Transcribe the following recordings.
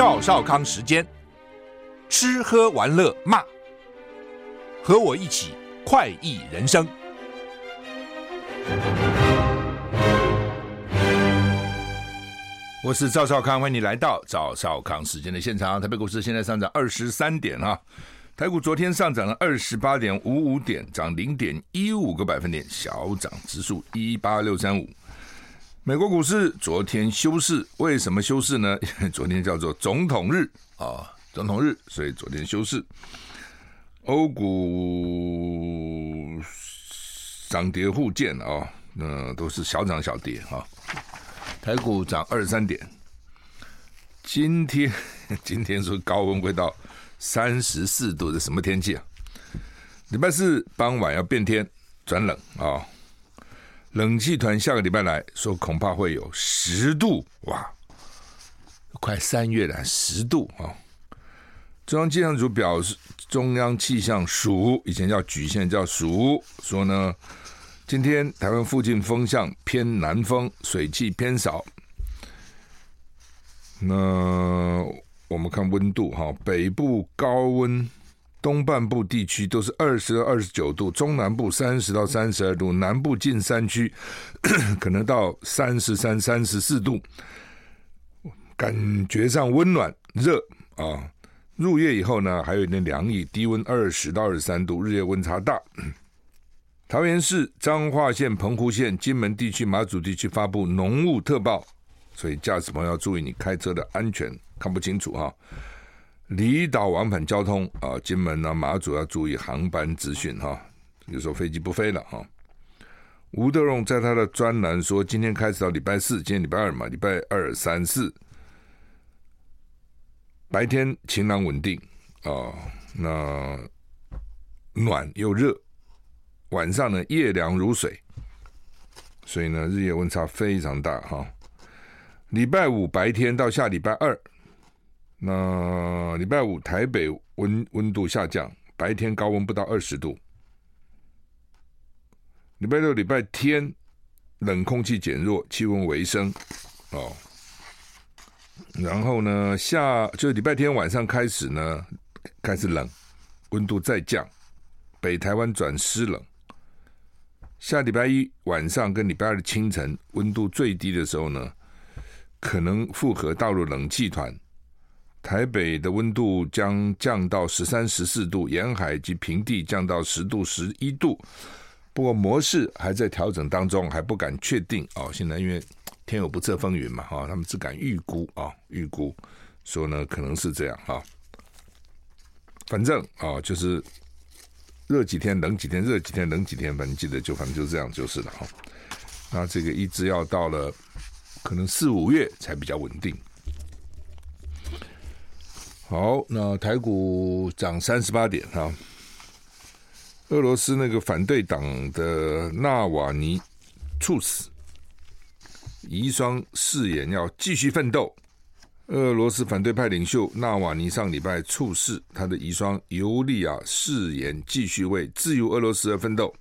赵少康时间，吃喝玩乐骂，和我一起快意人生。我是赵少康，欢迎你来到赵少康时间的现场。台北股市现在上涨二十三点啊，台股昨天上涨了二十八点五五点，涨零点一五个百分点，小涨指数一八六三五。美国股市昨天休市，为什么休市呢？昨天叫做总统日啊，总统日，所以昨天休市。欧股涨跌互见啊，那都是小涨小跌啊。台股涨二十三点，今天 今天说高温会到三十四度的什么天气啊？礼拜四傍晚要变天转冷啊。冷气团下个礼拜来说，恐怕会有十度哇！快三月了，十度啊！中央气象组表示，中央气象署以前叫局，现在叫署，说呢，今天台湾附近风向偏南风，水汽偏少。那我们看温度哈，北部高温。东半部地区都是二十到二十九度，中南部三十到三十二度，南部近山区 可能到三十三、三十四度，感觉上温暖热啊。入夜以后呢，还有一点凉意，低温二十到二十三度，日夜温差大。桃园市、彰化县、澎湖县、金门地区、马祖地区发布浓雾特报，所以驾驶朋友要注意你开车的安全，看不清楚哈。离岛往返交通啊，金门啊、马祖要注意航班资讯哈，有时候飞机不飞了哈。吴德荣在他的专栏说，今天开始到礼拜四，今天礼拜二嘛，礼拜二、三、四，白天晴朗稳定啊，那暖又热，晚上呢夜凉如水，所以呢日夜温差非常大哈。礼拜五白天到下礼拜二。那礼拜五台北温温度下降，白天高温不到二十度。礼拜六、礼拜天冷空气减弱，气温回升。哦，然后呢，下就礼拜天晚上开始呢，开始冷，温度再降，北台湾转湿冷。下礼拜一晚上跟礼拜二的清晨温度最低的时候呢，可能复合大陆冷气团。台北的温度将降到十三、十四度，沿海及平地降到十度、十一度。不过模式还在调整当中，还不敢确定哦。现在因为天有不测风云嘛，哈，他们只敢预估啊，预估说呢可能是这样啊。反正啊，就是热几天，冷几天，热几天，冷几天，反正记得就反正就这样就是了哈。那这个一直要到了可能四五月才比较稳定。好，那台股涨三十八点哈。俄罗斯那个反对党的纳瓦尼猝死，遗孀誓言要继续奋斗。俄罗斯反对派领袖纳瓦尼上礼拜猝死，他的遗孀尤利亚誓言继续为自由俄罗斯而奋斗。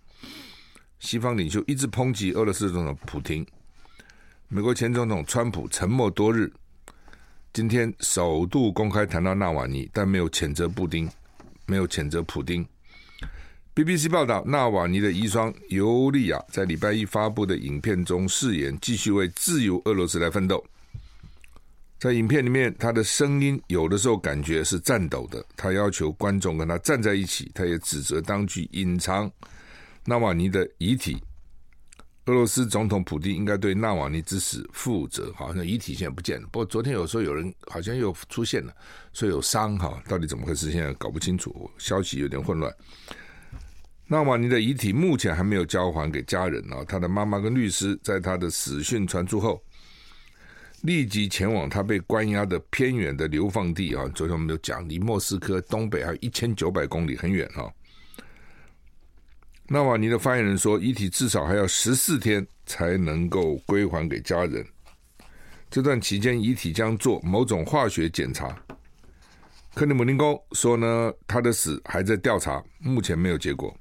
西方领袖一直抨击俄罗斯总统普京，美国前总统川普沉默多日。今天首度公开谈到纳瓦尼，但没有谴责布丁，没有谴责普丁。BBC 报道，纳瓦尼的遗孀尤利亚在礼拜一发布的影片中誓言继续为自由俄罗斯来奋斗。在影片里面，他的声音有的时候感觉是颤抖的。他要求观众跟他站在一起，他也指责当局隐藏纳瓦尼的遗体。俄罗斯总统普京应该对纳瓦尼之死负责。好像遗体现在不见了。不过昨天有说有人好像又出现了，说有伤哈，到底怎么回事？现在搞不清楚，消息有点混乱。纳瓦尼的遗体目前还没有交还给家人啊。他的妈妈跟律师在他的死讯传出后，立即前往他被关押的偏远的流放地啊。昨天我们有讲，离莫斯科东北还有一千九百公里，很远哈。纳瓦尼的发言人说，遗体至少还要十四天才能够归还给家人。这段期间，遗体将做某种化学检查。克里姆林宫说呢，他的死还在调查，目前没有结果。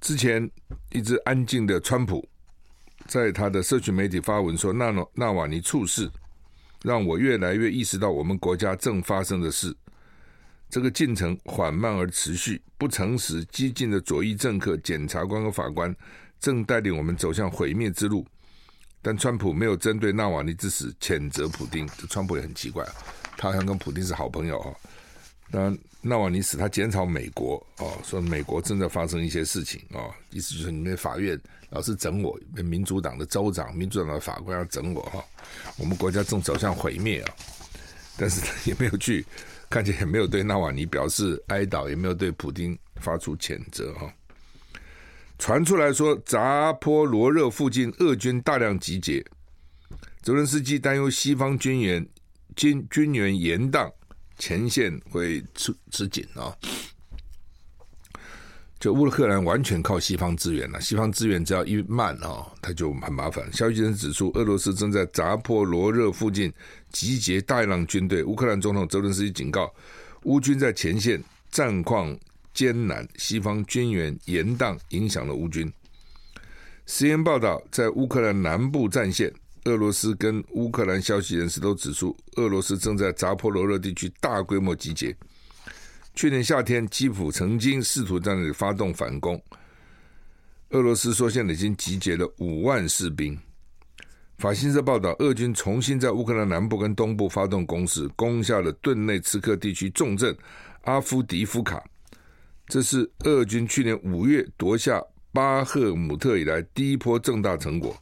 之前一直安静的川普，在他的社群媒体发文说，纳纳瓦尼猝死，让我越来越意识到我们国家正发生的事。这个进程缓慢而持续，不诚实、激进的左翼政客、检察官和法官正带领我们走向毁灭之路。但川普没有针对纳瓦尼之死谴责普丁，这川普也很奇怪，他好像跟普丁是好朋友啊。那纳瓦尼死，他检讨美国哦，说美国正在发生一些事情哦，意思就是你们法院老是整我，民主党的州长、民主党的法官要整我哈，我们国家正走向毁灭啊。但是他也没有去，看起来也没有对纳瓦尼表示哀悼，也没有对普丁发出谴责哈。传出来说，扎波罗热附近俄军大量集结，泽伦斯基担忧西方军援军军援延宕，前线会吃吃紧啊。就乌克兰完全靠西方支援了，西方支援只要一慢啊，他就很麻烦。消息人士指出，俄罗斯正在扎波罗热附近集结大量军队。乌克兰总统泽伦斯基警告，乌军在前线战况。艰难，西方军援延宕，影响了乌军。CNN 报道，在乌克兰南部战线，俄罗斯跟乌克兰消息人士都指出，俄罗斯正在扎波罗热地区大规模集结。去年夏天，基辅曾经试图在那里发动反攻。俄罗斯说，现在已经集结了五万士兵。法新社报道，俄军重新在乌克兰南部跟东部发动攻势，攻下了顿内茨克地区重镇阿夫迪夫卡。这是俄军去年五月夺下巴赫姆特以来第一波重大成果。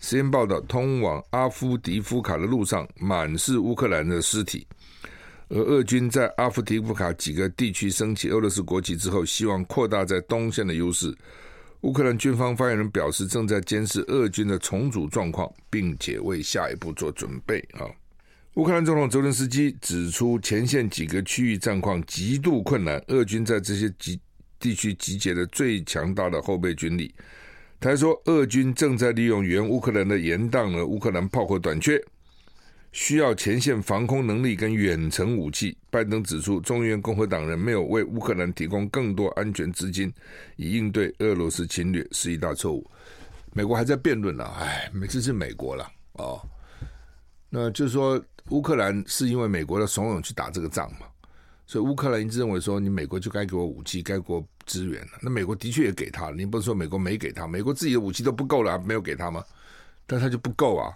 时间报道，通往阿夫迪夫卡的路上满是乌克兰的尸体。而俄军在阿夫迪夫卡几个地区升起俄罗斯国旗之后，希望扩大在东线的优势。乌克兰军方发言人表示，正在监视俄军的重组状况，并且为下一步做准备。啊。乌克兰总统泽连斯基指出，前线几个区域战况极度困难，俄军在这些集地区集结了最强大的后备军力。他还说，俄军正在利用原乌克兰的延宕了乌克兰炮火短缺，需要前线防空能力跟远程武器。拜登指出，众议院共和党人没有为乌克兰提供更多安全资金，以应对俄罗斯侵略，是一大错误。美国还在辩论呢，哎，每次是美国了哦，那就是说。乌克兰是因为美国的怂恿去打这个仗嘛，所以乌克兰一直认为说，你美国就该给我武器，该给我支援了。那美国的确也给他，你不是说美国没给他，美国自己的武器都不够了，没有给他吗？但他就不够啊，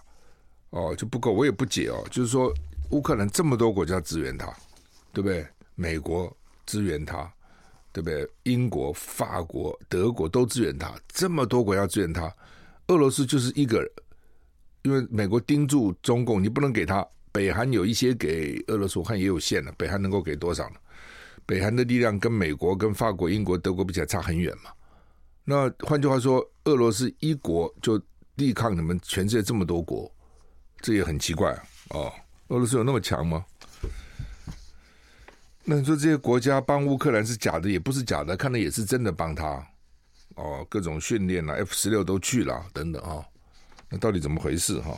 哦就不够，我也不解哦，就是说乌克兰这么多国家支援他，对不对？美国支援他，对不对？英国、法国、德国都支援他，这么多国家支援他，俄罗斯就是一个，因为美国盯住中共，你不能给他。北韩有一些给俄罗斯，我看也有限了。北韩能够给多少呢？北韩的力量跟美国、跟法国、英国、德国比起来差很远嘛。那换句话说，俄罗斯一国就抵抗你们全世界这么多国，这也很奇怪啊。哦，俄罗斯有那么强吗？那你说这些国家帮乌克兰是假的，也不是假的，看来也是真的帮他。哦，各种训练啊，F 十六都去了，等等啊。那到底怎么回事哈？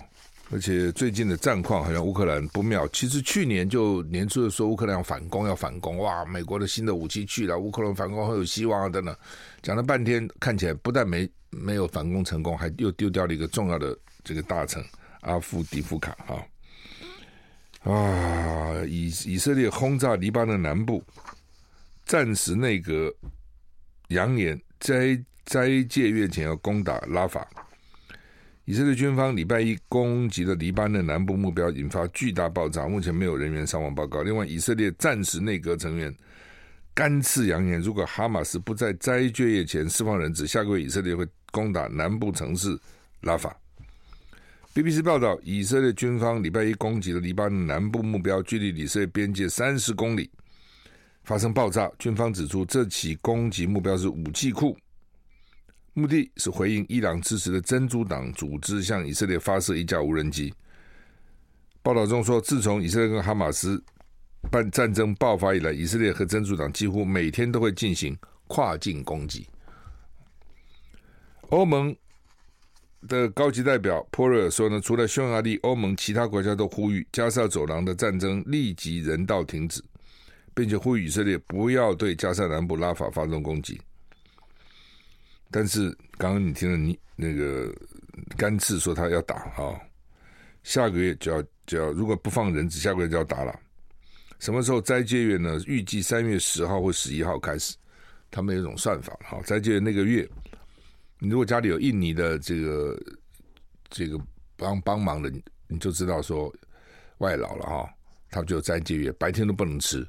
而且最近的战况好像乌克兰不妙。其实去年就年初的时候乌克兰要反攻，要反攻，哇！美国的新的武器去了，乌克兰反攻很有希望啊，等等。讲了半天，看起来不但没没有反攻成功，还又丢掉了一个重要的这个大臣阿夫迪夫卡啊！啊，以以色列轰炸黎巴嫩南部，战时内阁扬言斋斋戒月前要攻打拉法。以色列军方礼拜一攻击了黎巴嫩南部目标，引发巨大爆炸。目前没有人员伤亡报告。另外，以色列战时内阁成员干脆扬言，如果哈马斯不在斋戒月前释放人质，下个月以色列会攻打南部城市拉法。BBC 报道，以色列军方礼拜一攻击了黎巴嫩南部目标，距离以色列边界三十公里，发生爆炸。军方指出，这起攻击目标是武器库。目的是回应伊朗支持的真主党组织向以色列发射一架无人机。报道中说，自从以色列跟哈马斯办战争爆发以来，以色列和真主党几乎每天都会进行跨境攻击。欧盟的高级代表波瑞尔说呢，除了匈牙利，欧盟其他国家都呼吁加沙走廊的战争立即人道停止，并且呼吁以色列不要对加沙南部拉法发动攻击。但是刚刚你听了你那个甘茨说他要打啊，下个月就要就要如果不放人质，下个月就要打了。什么时候斋戒月呢？预计三月十号或十一号开始。他们有一种算法，哈，斋戒月那个月，你如果家里有印尼的这个这个帮帮忙的，你就知道说外劳了哈，他们就斋戒月，白天都不能吃。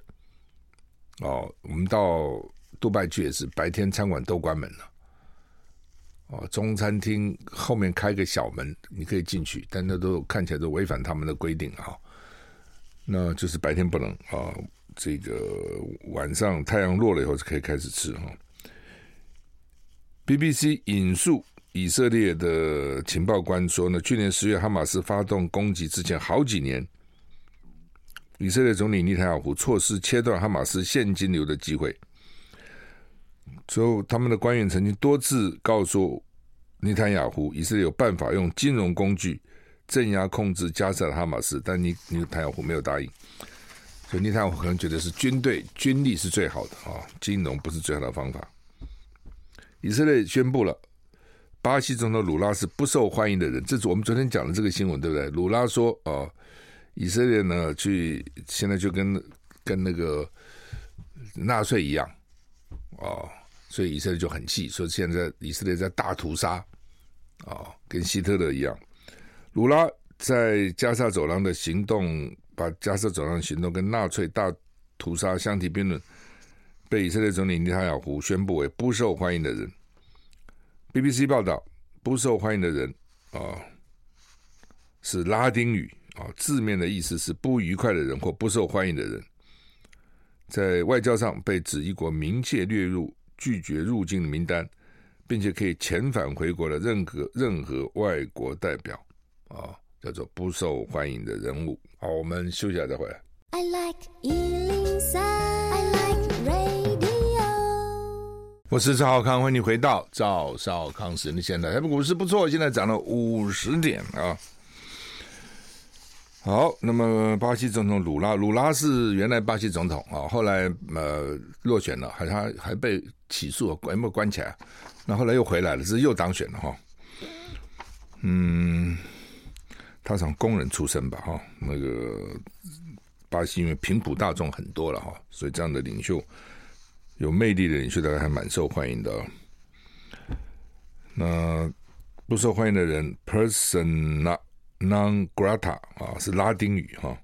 哦，我们到杜拜去也是，白天餐馆都关门了。哦，中餐厅后面开个小门，你可以进去，但那都看起来都违反他们的规定啊。那就是白天不能啊，这个晚上太阳落了以后就可以开始吃哈。BBC 引述以色列的情报官说呢，去年十月哈马斯发动攻击之前好几年，以色列总理内塔尼亚胡错失切断哈马斯现金流的机会。之后，他们的官员曾经多次告诉内塔雅胡，以色列有办法用金融工具镇压控制加沙的哈马斯，但尼内塔雅胡没有答应。所以内塔尼亚胡可能觉得是军队军力是最好的啊，金融不是最好的方法。以色列宣布了，巴西总统鲁拉是不受欢迎的人，这是我们昨天讲的这个新闻，对不对？鲁拉说，哦，以色列呢，去现在就跟跟那个纳粹一样，哦。所以以色列就很气，说现在以色列在大屠杀，哦，跟希特勒一样。鲁拉在加沙走廊的行动，把加沙走廊的行动跟纳粹大屠杀相提并论，被以色列总理内塔亚胡宣布为不受欢迎的人。BBC 报道，不受欢迎的人啊、是拉丁语啊、字面的意思是不愉快的人或不受欢迎的人，在外交上被指一国明确列入。拒绝入境的名单，并且可以遣返回国的任何任何外国代表啊，叫做不受欢迎的人物。好，我们休息一下再回来。I like 103, 我是赵少康，欢迎你回到赵少康时间的现在。台北股市不错，现在涨了五十点啊。好，那么巴西总统鲁拉，鲁拉是原来巴西总统啊，后来呃落选了，还他还被起诉，关没有关起来？那后来又回来了，是又当选了哈。嗯，他从工人出身吧哈，那个巴西因为贫苦大众很多了哈，所以这样的领袖有魅力的领袖，大概还蛮受欢迎的。那不受欢迎的人，person。Non grata 啊，是拉丁语哈。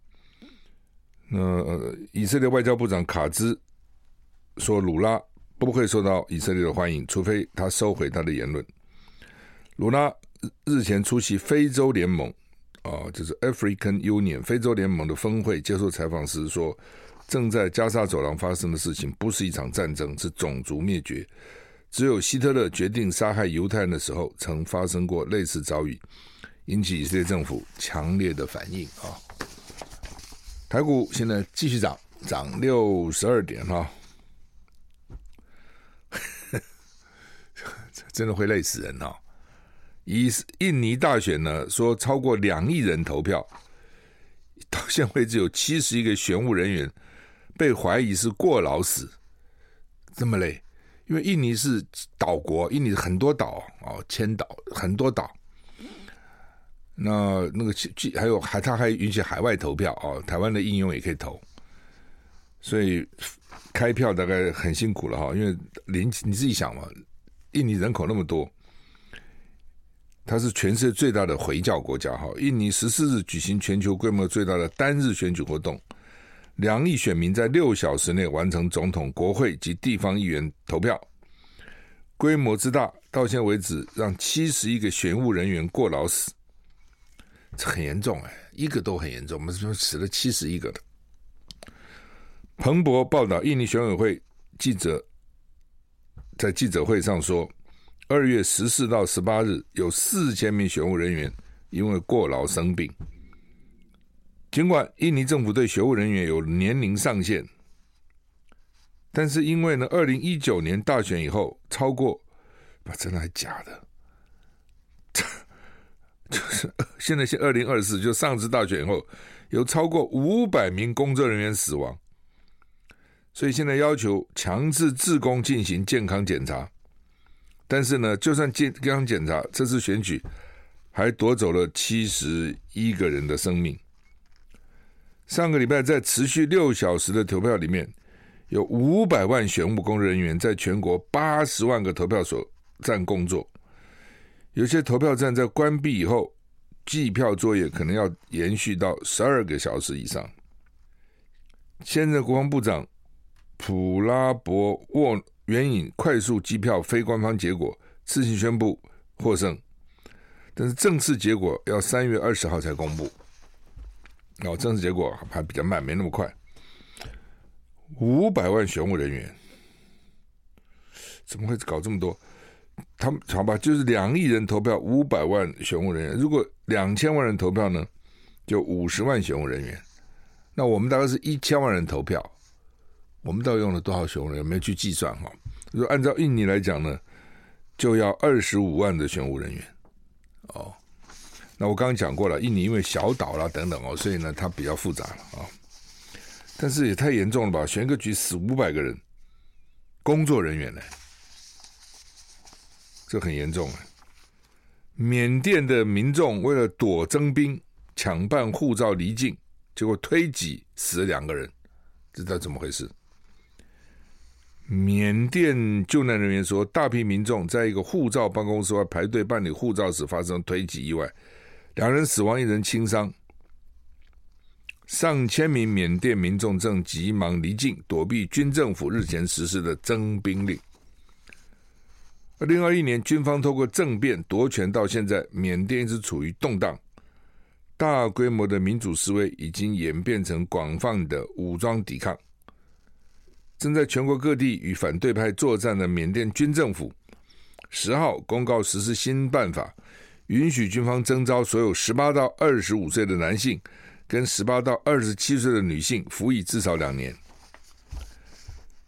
那、呃、以色列外交部长卡兹说，鲁拉不会受到以色列的欢迎，除非他收回他的言论。鲁拉日前出席非洲联盟啊，就是 African Union 非洲联盟的峰会，接受采访时说，正在加沙走廊发生的事情不是一场战争，是种族灭绝。只有希特勒决定杀害犹太人的时候，曾发生过类似遭遇。引起以色列政府强烈的反应啊！台股现在继续涨，涨六十二点哈，真的会累死人哈！以印尼大选呢，说超过两亿人投票，到现在为止有七十一个选务人员被怀疑是过劳死，这么累？因为印尼是岛国，印尼很多岛哦，千岛很多岛。那那个去还有还他还允许海外投票哦，台湾的应用也可以投，所以开票大概很辛苦了哈，因为连你自己想嘛，印尼人口那么多，它是全世界最大的回教国家哈。印尼十四日举行全球规模最大的单日选举活动，两亿选民在六小时内完成总统、国会及地方议员投票，规模之大，到现在为止让七十一个选务人员过劳死。这很严重哎，一个都很严重。我们说死了七十一个的。彭博报道，印尼选委会记者在记者会上说，二月十四到十八日有四千名选务人员因为过劳生病。尽管印尼政府对学务人员有年龄上限，但是因为呢，二零一九年大选以后，超过，把真的还假的？就是现在，是二零二四，就上次大选以后，有超过五百名工作人员死亡，所以现在要求强制自工进行健康检查。但是呢，就算健康检查，这次选举还夺走了七十一个人的生命上个礼拜在持续六小时的投票里面，有五百万选务工作人员在全国八十万个投票所站工作，有些投票站在关闭以后，计票作业可能要延续到十二个小时以上。现任国防部长普拉博沃援引快速计票非官方结果，自行宣布获胜，但是正式结果要三月二十号才公布。哦，正式结果还比较慢，没那么快。五百万选务人员怎么会搞这么多？他们好吧，就是两亿人投票，五百万选务人员。如果两千万人投票呢，就五十万选务人员。那我们大概是一千万人投票，我们到底用了多少选务人员？没有去计算哈。如果按照印尼来讲呢，就要二十五万的选务人员。那我刚刚讲过了，印尼因为小岛啦等等哦，所以呢它比较复杂了啊。但是也太严重了吧？选个局死五百个人，工作人员呢？这很严重啊！缅甸的民众为了躲征兵，抢办护照离境。结果推挤死了两个人，这知道怎么回事？缅甸救难人员说，大批民众在一个护照办公室外排队办理护照时发生推挤意外，两人死亡，一人轻伤。上千名缅甸民众正急忙离境，躲避军政府日前实施的征兵令。二零二一年，军方透过政变夺权，到现在，缅甸一直处于动荡。大规模的民主示威已经演变成广泛的武装抵抗。正在全国各地与反对派作战的缅甸军政府，十号公告实施新办法，允许军方征召所有十八到二十五岁的男性跟十八到二十七岁的女性服役至少两年。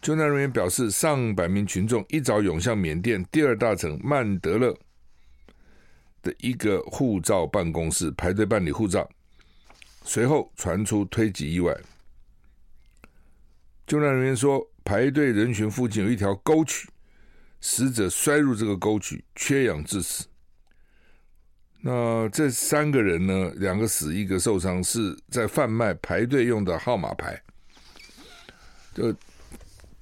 救难人员表示，上百名群众一早涌向缅甸第二大城曼德勒。的一个护照办公室排队办理护照，随后传出推挤意外。救难人员说，排队人群附近有一条沟渠，死者摔入这个沟渠，缺氧致死。那这三个人呢？两个死，一个受伤，是在贩卖排队用的号码牌。就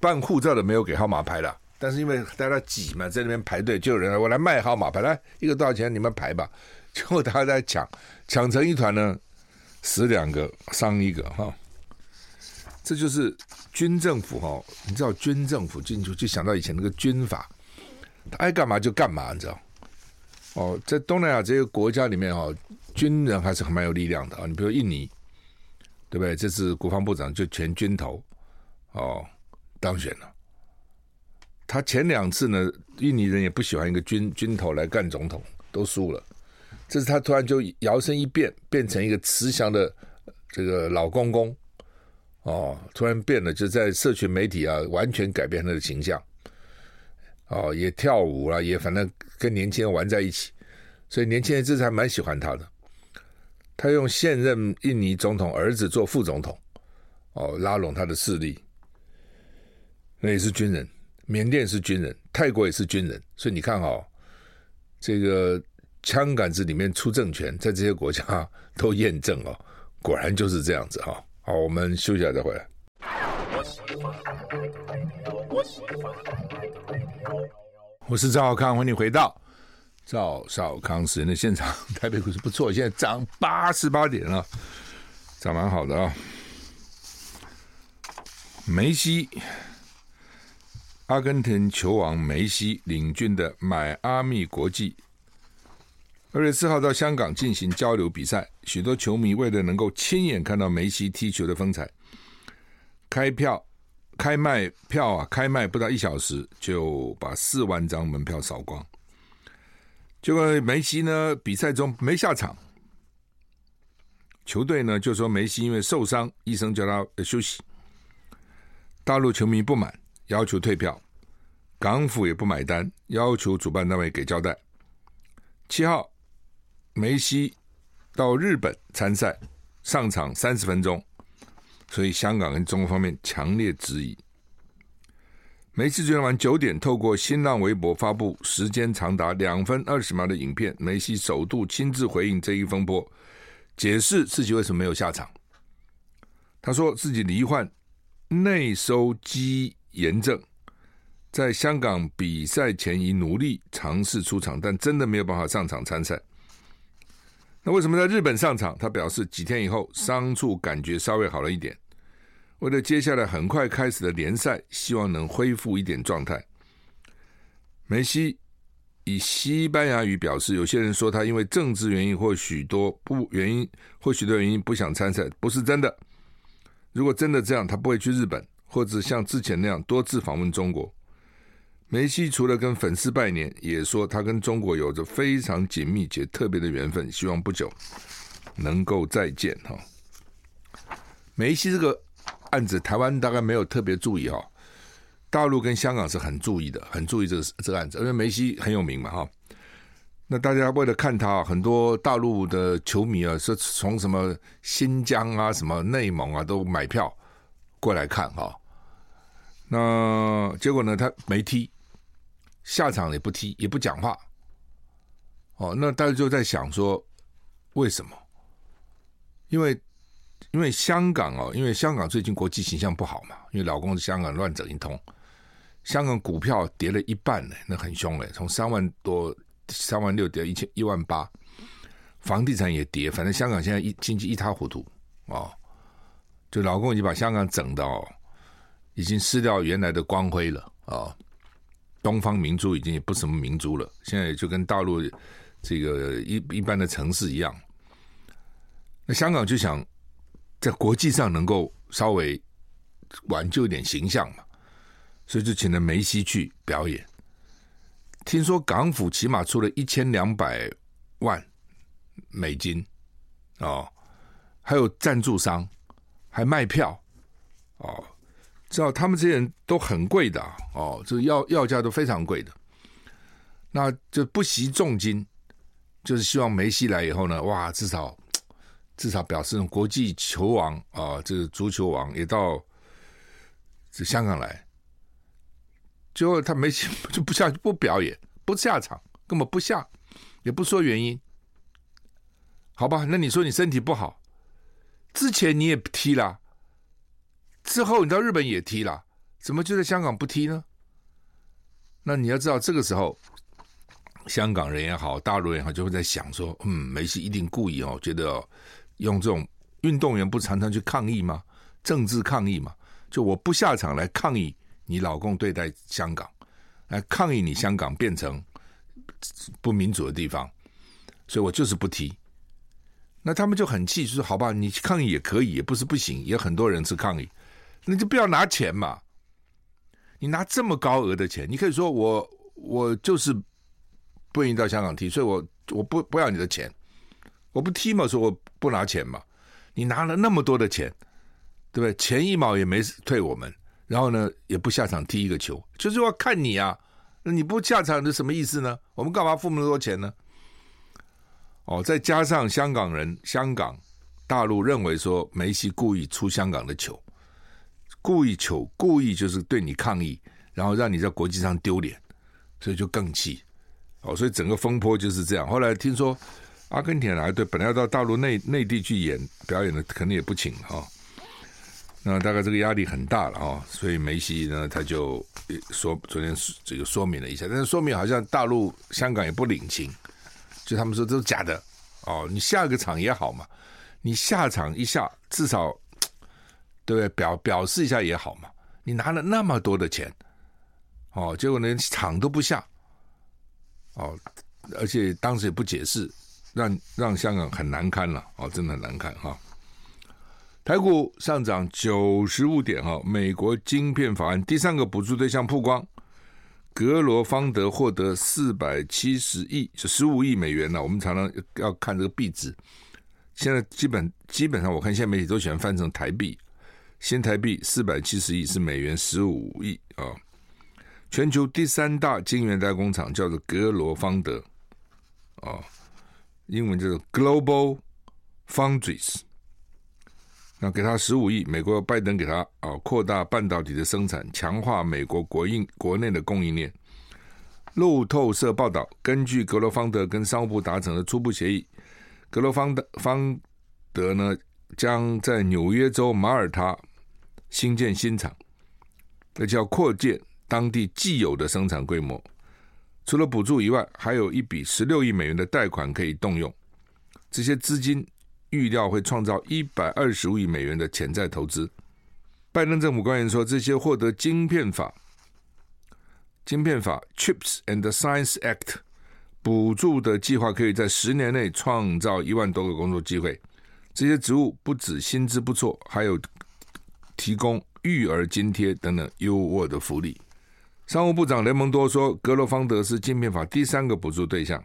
办护照的没有给号码牌了。但是因为大家挤嘛，在那边排队，就有人来我来卖号码牌，来一个多少钱？你们排吧。结果大家在抢，抢成一团呢，死两个，伤一个哈。这就是军政府哈，你知道军政府进去就想到以前那个军阀，他爱干嘛就干嘛，你知道？哦，在东南亚这些国家里面哈，军人还是很蛮有力量的啊。你比如印尼，对不对？这次国防部长就全军头哦当选了。他前两次呢，印尼人也不喜欢一个军军头来干总统，都输了。这次他突然就摇身一变，变成一个慈祥的这个老公公，哦，突然变了，就在社群媒体啊，完全改变他的形象。哦，也跳舞了，也反正跟年轻人玩在一起，所以年轻人这次还蛮喜欢他的。他用现任印尼总统儿子做副总统，哦，拉拢他的势力，那也是军人。缅甸是军人，泰国也是军人，所以你看哦，这个枪杆子里面出政权，在这些国家都验证哦，果然就是这样子哈、哦。好，我们休息一下再回来。我是赵少康，欢迎你回到赵少康时间的现场。台北股市不错，现在涨八十八点了，涨蛮好的啊、哦。梅西。阿根廷球王梅西领军的迈阿密国际，二月四号到香港进行交流比赛。许多球迷为了能够亲眼看到梅西踢球的风采，开票开卖票啊，开卖不到一小时就把四万张门票扫光。结果梅西呢，比赛中没下场，球队呢就说梅西因为受伤，医生叫他休息。大陆球迷不满。要求退票，港府也不买单，要求主办单位给交代。七号，梅西到日本参赛，上场三十分钟，所以香港跟中国方面强烈质疑。梅西昨天晚上九点透过新浪微博发布时间长达两分二十秒的影片，梅西首度亲自回应这一风波，解释自己为什么没有下场。他说自己罹患内收肌炎症，在香港比赛前已努力尝试出场，但真的没有办法上场参赛。那为什么在日本上场？他表示几天以后伤处感觉稍微好了一点。为了接下来很快开始的联赛，希望能恢复一点状态。梅西以西班牙语表示，有些人说他因为政治原因或许多不原因或许多原因不想参赛，不是真的。如果真的这样，他不会去日本，或者像之前那样多次访问中国。梅西除了跟粉丝拜年，也说他跟中国有着非常紧密且特别的缘分，希望不久能够再见。哈，梅西这个案子，台湾大概没有特别注意哈。大陆跟香港是很注意的，很注意这个这个案子，因为梅西很有名嘛，哈。那大家为了看他，很多大陆的球迷啊，是从什么新疆啊、什么内蒙啊，都买票过来看哈。那结果呢，他没踢，下场也不踢，也不讲话。哦，那大家就在想说，为什么？因为因为香港哦，因为香港最近国际形象不好嘛，因为老公是香港乱整一通。香港股票跌了一半呢，那很凶嘞，从三万多、三万六跌到一千一万八，房地产也跌，反正香港现在一经济一塌糊涂哦，就老公已经把香港整到已经失掉原来的光辉了啊、东方明珠已经也不什么明珠了，现在就跟大陆这个一一般的城市一样，那香港就想在国际上能够稍微挽救一点形象嘛。所以就请了梅西去表演。听说港府起码出了一千两百万美金哦，还有赞助商，还卖票哦。知道他们这些人都很贵的哦，这个要要价都非常贵的。那就不惜重金，就是希望梅西来以后呢，哇，至少至少表示国际球王啊，这个足球王也到这香港来。最后他没就不下不表演不下场，根本不下，也不说原因，好吧？那你说你身体不好，之前你也踢了，之后你到日本也踢了，怎么就在香港不踢呢？那你要知道，这个时候香港人也好，大陆人也好，就会在想说，嗯，梅西一定故意哦，觉得、用这种运动员不常常去抗议吗？政治抗议嘛，就我不下场来抗议。你老公对待香港，来抗议你香港变成不民主的地方，所以我就是不踢。那他们就很气，说：“好吧，你抗议也可以，也不是不行，也很多人是抗议，那就不要拿钱嘛。你拿这么高额的钱，你可以说我我就是不愿意到香港踢，所以我我不不要你的钱，我不踢嘛，说我不拿钱嘛。你拿了那么多的钱，对不对？钱一毛也没退我们。”然后呢，也不下场踢一个球，就是要看你啊！那你不下场，是什么意思呢？我们干嘛付那么多钱呢？哦，再加上香港人、香港、大陆认为说梅西故意出香港的球，故意球，故意就是对你抗议，然后让你在国际上丢脸，所以就更气。哦，所以整个风波就是这样。后来听说阿根廷来对本来要到大陆内内地去演表演的，可能也不请哈。哦那大概这个压力很大了啊，所以梅西呢，他就说昨天这个说明了一下，但是说明好像大陆、香港也不领情，就他们说都是假的哦，你下个场也好嘛，你下场一下至少对不对？表表示一下也好嘛，你拿了那么多的钱哦，结果连场都不下哦，而且当时也不解释，让让香港很难堪了哦，真的很难看哈。台股上涨九十五点哈，美国晶片法案第三个补助对象曝光，格罗方德获得四百七十亿，就十五亿美元呢。我们常常要看这个币值，现在基本基本上我看现在媒体都喜欢翻成台币，新台币四百七十亿是美元十五亿啊。全球第三大晶圆代工厂叫做格罗方德啊，英文叫做 Global Foundries。那给他十五亿，美国拜登给他啊，扩大半导体的生产，强化美国国应国内的供应链。路透社报道，根据格罗方德跟商务部达成的初步协议，格罗方德方德呢将在纽约州马耳他新建新厂，而且要扩建当地既有的生产规模。除了补助以外，还有一笔十六亿美元的贷款可以动用。这些资金预料会创造一百二十五亿美元的潜在投资。拜登政府官员说，这些获得晶片法、晶片法 （Chips and Science Act） 补助的计划，可以在十年内创造一万多个工作机会。这些职务不止薪资不错，还有提供育儿津贴等等优渥的福利。商务部长雷蒙多说：“格罗方德是晶片法第三个补助对象。”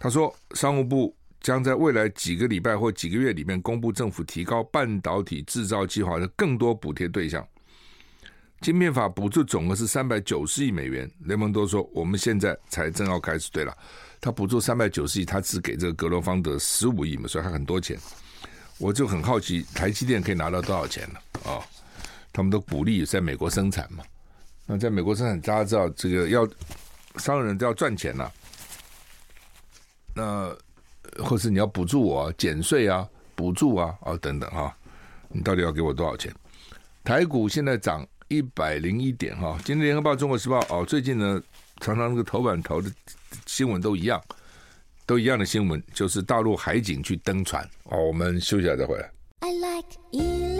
他说：“商务部将在未来几个礼拜或几个月里面公布政府提高半导体制造计划的更多补贴对象。晶片法补助总额是三百九十亿美元。”雷蒙多说：“我们现在才正要开始。对了，他补助三百九十亿，他只给这个格罗方德十五亿嘛，所以还很多钱。我就很好奇，台积电可以拿到多少钱呢？啊、哦，他们都鼓励在美国生产嘛。”那在美国生产，大家知道这个要商人都要赚钱呐、那或是你要补助我减税啊、补助啊啊等等哈，你到底要给我多少钱？台股现在涨一百零一点哈。今天联合报、中国时报哦，最近呢常常那个头版头的新闻都一样，都一样的新闻，就是大陆海警去登船哦。我们休息一下再回来。I like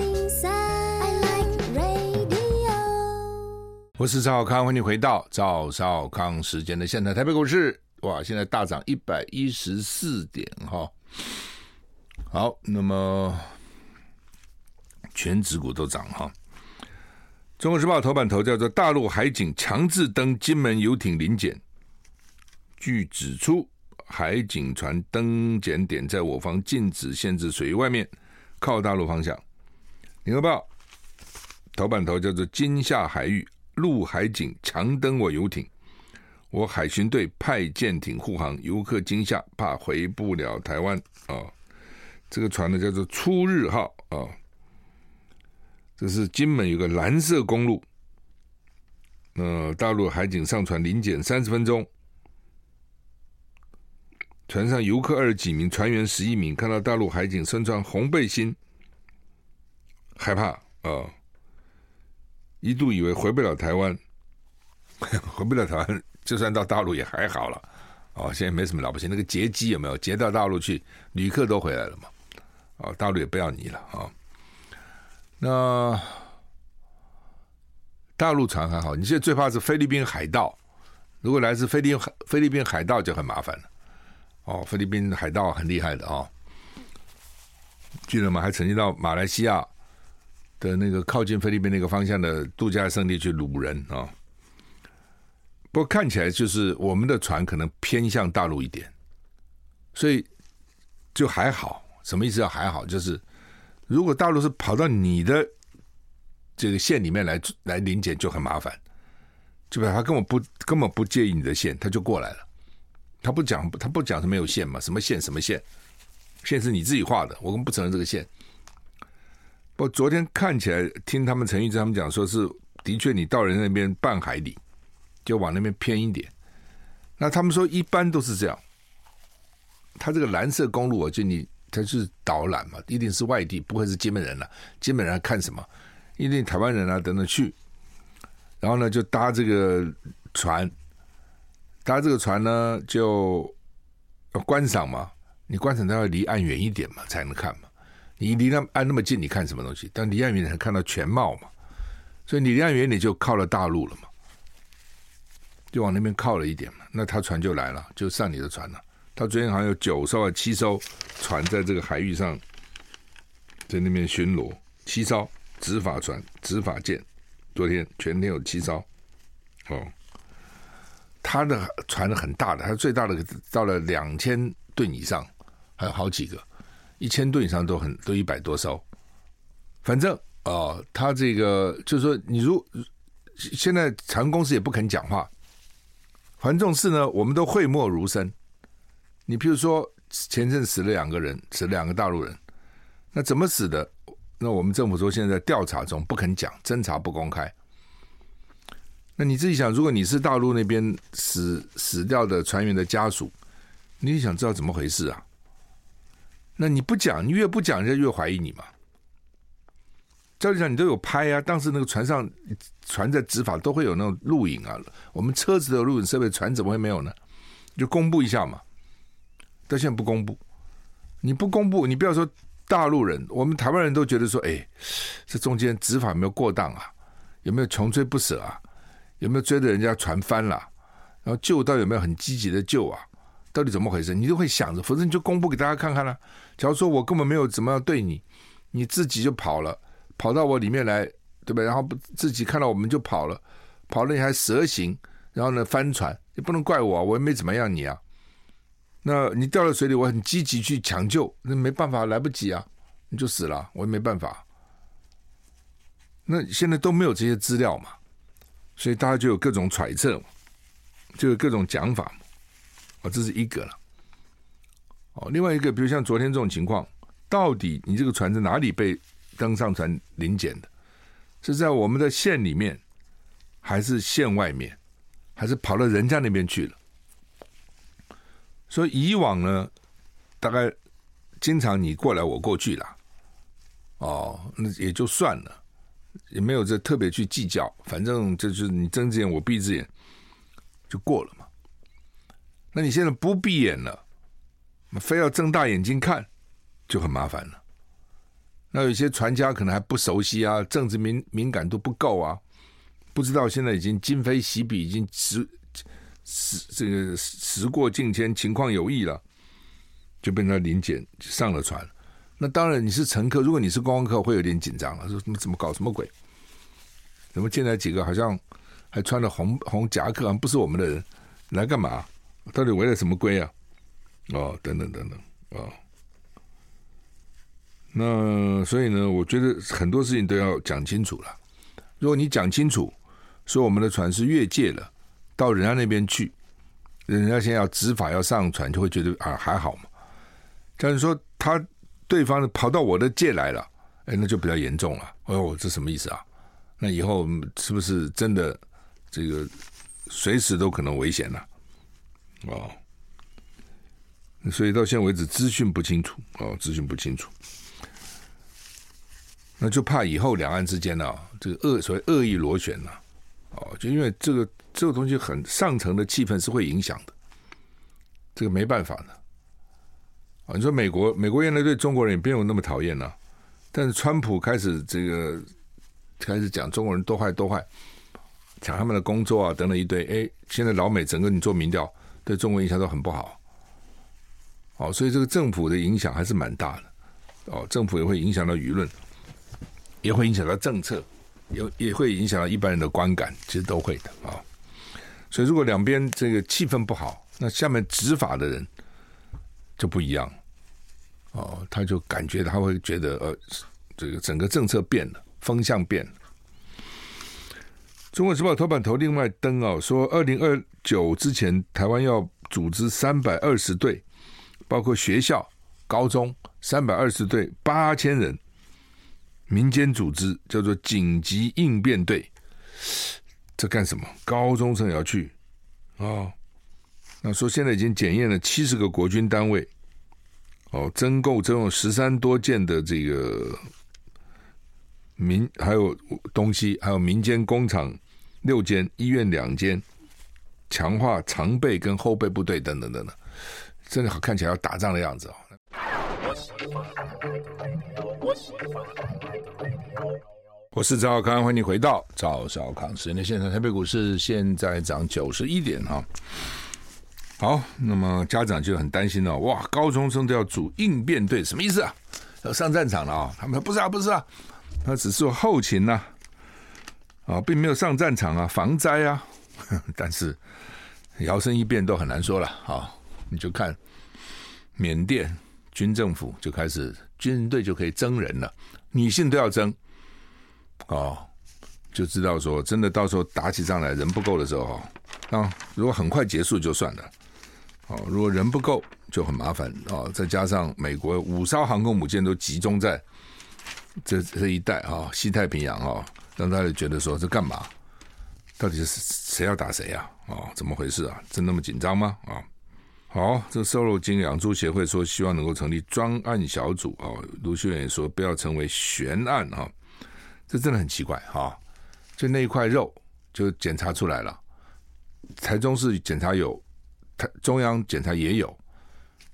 我是赵少康，欢迎回到赵少康时间的现在。台北股市哇，现在大涨一百一十四点哈。好，那么全指股都涨哈。中国时报头版头叫做“大陆海警强制登金门游艇临检”，据指出，海警船登检点在我方禁止限制水域外面，靠大陆方向。联合报头版头叫做“金厦海域”。陆海警强登我游艇，我海巡队派舰艇护航，游客惊吓，怕回不了台湾。啊、这个船呢叫做“出日号”啊、这是金门有个蓝色公路，呃，大陆海警上船临检三十分钟，船上游客二十几名，船员十一名，看到大陆海警身穿红背心，害怕。啊！一度以为回不了台湾，回不了台湾，就算到大陆也还好了。哦，现在没什么了不起。那个劫机有没有劫到大陆去？旅客都回来了嘛？哦，大陆也不要你了啊、哦。那大陆船还好，你现在最怕是菲律宾海盗。如果来自菲律宾菲律宾海盗就很麻烦了。哦，菲律宾海盗很厉害的啊、哦。记得吗？还曾经到马来西亚。的那个靠近菲律宾那个方向的度假胜地去掳人啊、哦，不过看起来就是我们的船可能偏向大陆一点，所以就还好。什么意思？要还好，就是如果大陆是跑到你的这个线里面来来临检，就很麻烦。就他根本不根本不介意你的线，他就过来了。他不讲他不讲是没有线嘛？什么线？什么线？线是你自己画的，我们不承认这个线。不，昨天看起来听他们陈玉珍他们讲，说是的确，你到人那边半海里，就往那边偏一点。那他们说一般都是这样。他这个蓝色公路，我就你他是导览嘛，一定是外地，不会是金门人了、金门人看什么？一定台湾人啊等等去。然后呢，就搭这个船，搭这个船呢就观赏嘛。你观赏都要离岸远一点嘛，才能看嘛。你离那岸那么近，你看什么东西？但离岸远你才看到全貌嘛。所以你离岸远，你就靠了大陆了嘛，就往那边靠了一点嘛。那他船就来了，就上你的船了。他昨天好像有九艘啊、七艘船在这个海域上，在那边巡逻，七艘执法船、执法舰。昨天全天有七艘。哦，他的船很大的，他最大的到了两千吨以上，还有好几个。一千吨以上都很都一百多艘，反正啊，他这个就是说，你如现在船公司也不肯讲话，反正这种事呢，我们都讳莫如深。你譬如说前阵死了两个人，死了两个大陆人，那怎么死的？那我们政府说现在在调查中，不肯讲，侦查不公开。那你自己想，如果你是大陆那边死死掉的船员的家属，你想知道怎么回事啊？那你不讲，你越不讲，人家越怀疑你嘛。照理讲，你都有拍啊，当时那个船上船在执法都会有那种录影啊，我们车子的录影设备，船怎么会没有呢？就公布一下嘛。但现在不公布，你不公布，你不要说大陆人，我们台湾人都觉得说，哎，这中间执法有没有过当啊？有没有穷追不舍啊？有没有追着人家船翻了？然后救到有没有很积极的救啊？到底怎么回事？你都会想着，否则你就公布给大家看看了。假如说我根本没有怎么样对你，你自己就跑了，跑到我里面来，对吧？然后自己看到我们就跑了，跑了你还蛇行，然后呢翻船，你不能怪我，我也没怎么样你啊。那你掉到水里，我很积极去抢救，那没办法，来不及啊，你就死了，我也没办法。那现在都没有这些资料嘛，所以大家就有各种揣测，就有各种讲法。哦，这是一个了。哦，另外一个，比如像昨天这种情况，到底你这个船在哪里被登上船临检的？是在我们的县里面，还是县外面，还是跑到人家那边去了？所以以往呢，大概经常你过来我过去了，哦，那也就算了，也没有这特别去计较，反正就是你睁只眼我闭只眼就过了嘛。那你现在不闭眼了，非要睁大眼睛看，就很麻烦了。那有些船家可能还不熟悉啊，政治敏敏感度不够啊，不知道现在已经今非昔比，已经时时这个时过境迁，情况有异了，就被他临检上了船。那当然你是乘客，如果你是观光客，会有点紧张了，说怎么怎么搞什么鬼？怎么进来几个好像还穿了红红夹克，不是我们的人，来干嘛？到底违了什么规啊？哦，等等等等，哦，那所以呢，我觉得很多事情都要讲清楚了。如果你讲清楚，说我们的船是越界了，到人家那边去，人家现在要执法要上船，就会觉得啊还好嘛。假如说他对方跑到我的界来了，哎，那就比较严重了。哦，这什么意思啊？那以后是不是真的这个随时都可能危险了？哦，所以到现在为止资讯不清楚哦，资讯不清楚，那就怕以后两岸之间呢、这个恶所谓恶意螺旋呐，哦，就因为这个这个东西很上层的气氛是会影响的，这个没办法的啊。你说美国美国原来对中国人也没有那么讨厌呐，但是川普开始这个开始讲中国人多坏多坏，抢他们的工作啊等等一堆，哎，现在老美整个你做民调。对中国影响都很不好，哦，所以这个政府的影响还是蛮大的，哦，政府也会影响到舆论，也会影响到政策，也也会影响到一般人的观感，其实都会的啊。所以如果两边这个气氛不好，那下面执法的人就不一样，哦，他就感觉他会觉得呃，这个整个政策变了，风向变了。中国时报头版头另外登哦，说二零二九之前，台湾要组织三百二十队，包括学校、高中三百二十队，八千人，民间组织叫做紧急应变队。这干什么？高中生也要去哦。那说现在已经检验了七十个国军单位，哦，增购增有十三多件的这个民还有东西，还有民间工厂。六间医院两间，强化常备跟后备部队等等等等，真的好看起来要打仗的样子哦。我是赵少康，欢迎回到赵少康时间现场。台北股市现在涨九十一点哈。好，那么家长就很担心了，哇，高中生都要组应变队，什么意思啊？要上战场了啊？他们说不是啊，不是啊，他只是后勤呐、啊。啊，并没有上战场啊，防灾啊，但是摇身一变都很难说了啊。你就看缅甸军政府就开始军人队就可以征人了，女性都要征哦，就知道说真的到时候打起仗来人不够的时候啊，如果很快结束就算了，哦，如果人不够就很麻烦啊。再加上美国五艘航空母舰都集中在这这一带啊，西太平洋啊。让大家觉得说这干嘛？到底是谁要打谁呀？啊，怎么回事啊？真那么紧张吗？啊，好，这瘦肉精养猪协会说希望能够成立专案小组啊。卢秀远也说不要成为悬案啊，这真的很奇怪哈。就那一块肉就检查出来了，台中市检查有，台中央检查也有，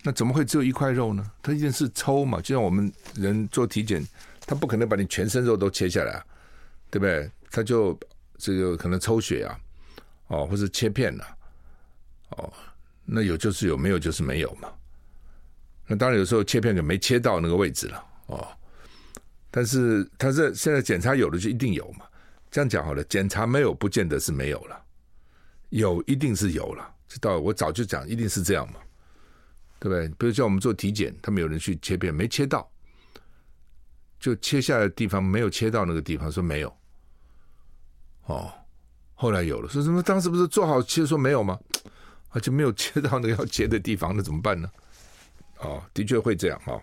那怎么会只有一块肉呢？他一定是抽嘛，就像我们人做体检，他不可能把你全身肉都切下来啊，对不对？他就这个可能抽血啊，哦，或者切片了，哦。那有就是有，没有就是没有嘛。那当然有时候切片就没切到那个位置了哦。但是他这现在检查有的就一定有嘛。这样讲好了，检查没有不见得是没有了，有一定是有了。知道我早就讲一定是这样嘛，对不对？比如叫我们做体检，他们有人去切片没切到，就切下来的地方没有切到那个地方，说没有。哦，后来有了，说什么当时不是做好切说没有吗？而且没有切到那个要切的地方，那怎么办呢？哦，的确会这样哈。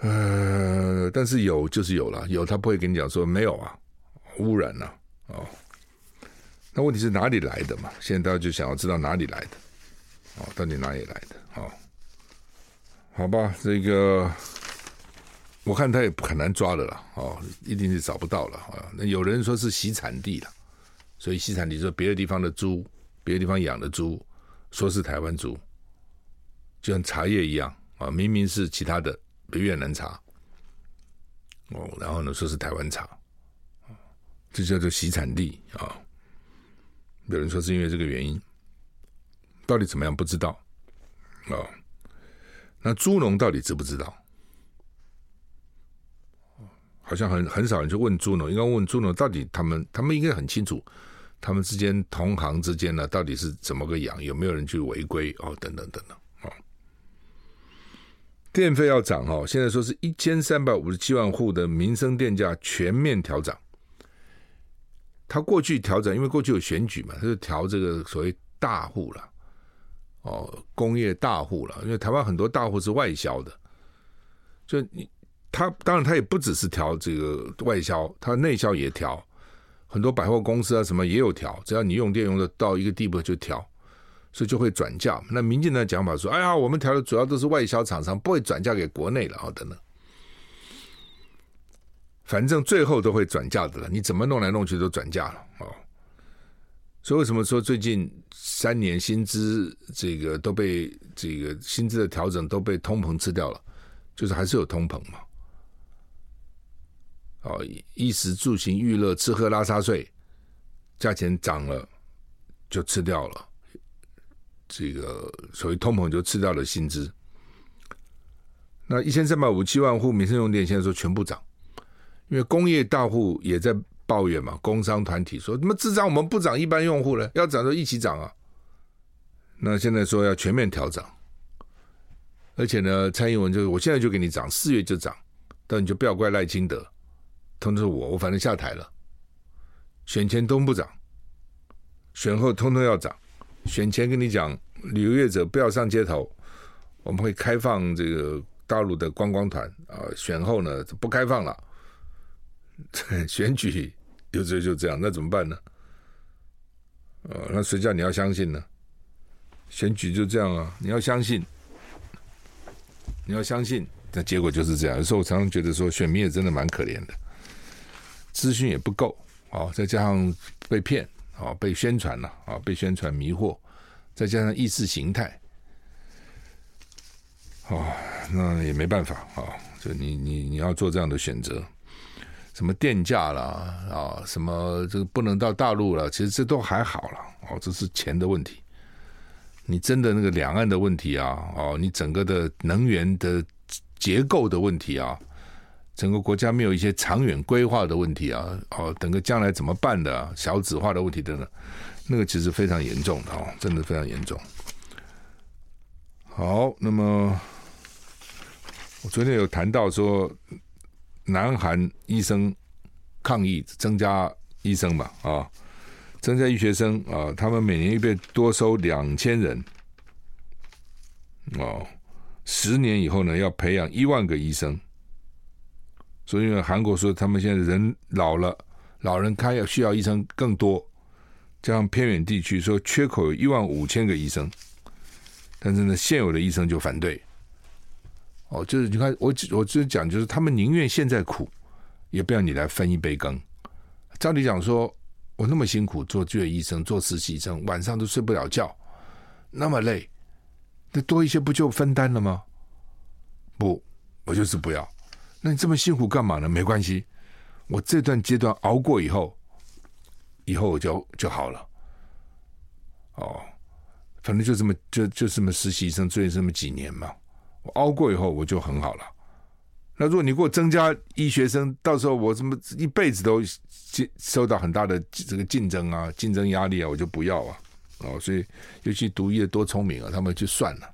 呃，但是有就是有了，有他不会跟你讲说没有啊，污染了哦。那问题是哪里来的嘛？现在大家就想要知道哪里来的哦，到底哪里来的？哦，好吧，这个我看他也不很难抓的了哦，一定是找不到了啊。那有人说是洗产地了，所以洗产地说别的地方的猪。别的地方养的猪，说是台湾猪，就像茶叶一样啊，明明是其他的，比越南茶，哦，然后呢说是台湾茶，这叫做洗产地啊。有人说是因为这个原因，到底怎么样不知道啊？那猪农到底知不知道？好像很很少人去问朱农，应该问朱农到底他们他们应该很清楚。他们之间同行之间呢，到底是怎么个养？有没有人去违规？哦，等等等等。哦，电费要涨哦，现在说是一千三百五十七万户的民生电价全面调涨。他过去调整，因为过去有选举嘛，他就调这个所谓大户了。哦，工业大户了，因为台湾很多大户是外销的，就你他当然他也不只是调这个外销，他内销也调。很多百货公司啊，什么也有调，只要你用电用的到一个地步就调，所以就会转嫁。那民进党讲法说：“哎呀，我们调的主要都是外销厂商，不会转嫁给国内了。”哦，等等，反正最后都会转嫁的了。你怎么弄来弄去都转嫁了哦。所以为什么说最近三年薪资这个都被这个薪资的调整都被通膨吃掉了？就是还是有通膨嘛。哦，衣食住行娱乐吃喝拉撒睡，价钱涨了就吃掉了，这个所谓通膨就吃掉了薪资。那一千三百五七万户民生用电现在说全部涨，因为工业大户也在抱怨嘛，工商团体说怎么只涨我们不涨一般用户呢？要涨就一起涨啊。那现在说要全面调涨，而且呢，蔡英文就是我现在就给你涨，四月就涨，但你就不要怪赖清德。通知我，我反正下台了。选前都不涨，选后通通要涨。选前跟你讲，旅游业者不要上街头，我们会开放这个大陆的观光团啊。选后呢，不开放了。选举有时候就这样，那怎么办呢？呃，那谁叫你要相信呢？选举就这样啊，你要相信，你要相信，那结果就是这样。有时候我常常觉得说，选民也真的蛮可怜的。资讯也不够，啊，再加上被骗，啊，被宣传了，啊，被宣传迷惑，再加上意识形态，啊，那也没办法，啊，就你你你要做这样的选择，什么电价啦，啊，什么这个不能到大陆了，其实这都还好了，哦，这是钱的问题。你真的那个两岸的问题啊，哦，你整个的能源的结构的问题啊。整个国家没有一些长远规划的问题啊，哦，等个将来怎么办的啊，少子化的问题等等，那个其实非常严重的哦，真的非常严重。好，那么我昨天有谈到说，南韩医生抗议增加医生嘛，啊，增加医学生啊，他们每年预备多收两千人，哦，十年以后呢，要培养一万个医生。所以，因为韩国说他们现在人老了，老人开要需要医生更多，加上偏远地区，说缺口有一万五千个医生，但是呢，现有的医生就反对。哦，就是你看，我我只讲，就是他们宁愿现在苦，也不要你来分一杯羹。照理讲说，我那么辛苦做住院医生、做实习生，晚上都睡不了觉，那么累，那多一些不就分担了吗？不，我就是不要。那你这么辛苦干嘛呢？没关系，我这段阶段熬过以后，以后我就就好了。哦，反正就这么就就这么实习生住院这么几年嘛。我熬过以后，我就很好了。那如果你给我增加医学生，到时候我怎么一辈子都受到很大的这个竞争啊、竞争压力啊，我就不要啊。哦，所以尤其读医的多聪明啊，他们就算了，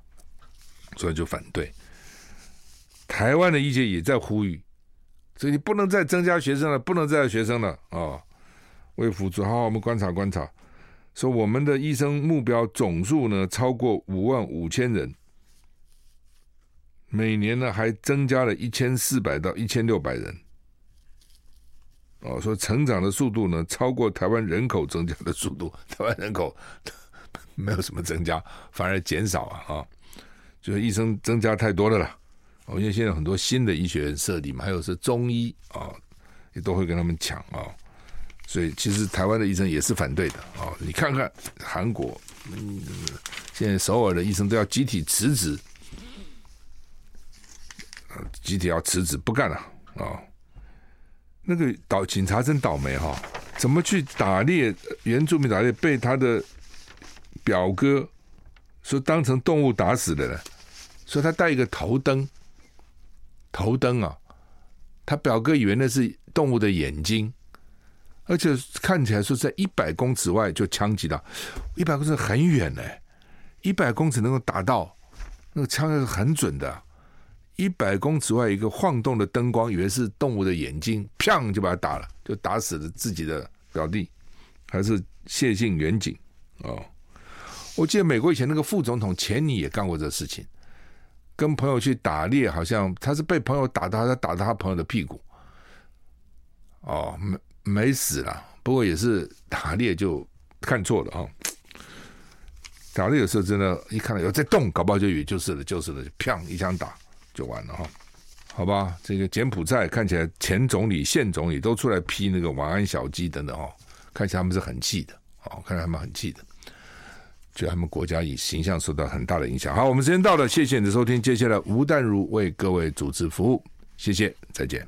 所以就反对。台湾的医界也在呼吁，所以你不能再增加学生了，不能再有学生了啊、哦！卫福部，好，好，我们观察观察，说我们的医生目标总数呢超过五万五千人。每年呢，还增加了一千四百到一千六百人，哦，说成长的速度呢，超过台湾人口增加的速度。台湾人口没有什么增加，反而减少啊，啊，就是医生增加太多了啦。哦，因为现在很多新的医学院设立嘛，还有是中医啊，也都会跟他们抢啊，所以其实台湾的医生也是反对的啊。你看看韩国，嗯，现在首尔的医生都要集体辞职。集体要辞职不干了啊！那个倒警察真倒霉哈！怎么去打猎？原住民打猎被他的表哥说当成动物打死的呢？说他带一个头灯，头灯啊！他表哥以为那是动物的眼睛，而且看起来说在一百公尺外就枪击到，一百公尺很远呢，一百公尺能够打到，那个枪是很准的。一百公尺外，一个晃动的灯光，以为是动物的眼睛，砰就把他打了，就打死了自己的表弟，还是谢姓远景哦。我记得美国以前那个副总统钱尼也干过这事情，跟朋友去打猎，好像他是被朋友打到，他打到他朋友的屁股，哦，没没死了，不过也是打猎就看错了啊、哦。打猎的时候真的，一看到有在动，搞不好就以为就是了，就是了，就砰一枪打。就完了哈，好吧，这个柬埔寨看起来前总理、现总理都出来批那个晚安小鸡等等哈，看起来他们是很气的，哦，看来他们很气的，就他们国家以形象受到很大的影响。好，我们时间到了，谢谢你的收听，接下来吴淡如为各位主持服务，谢谢，再见。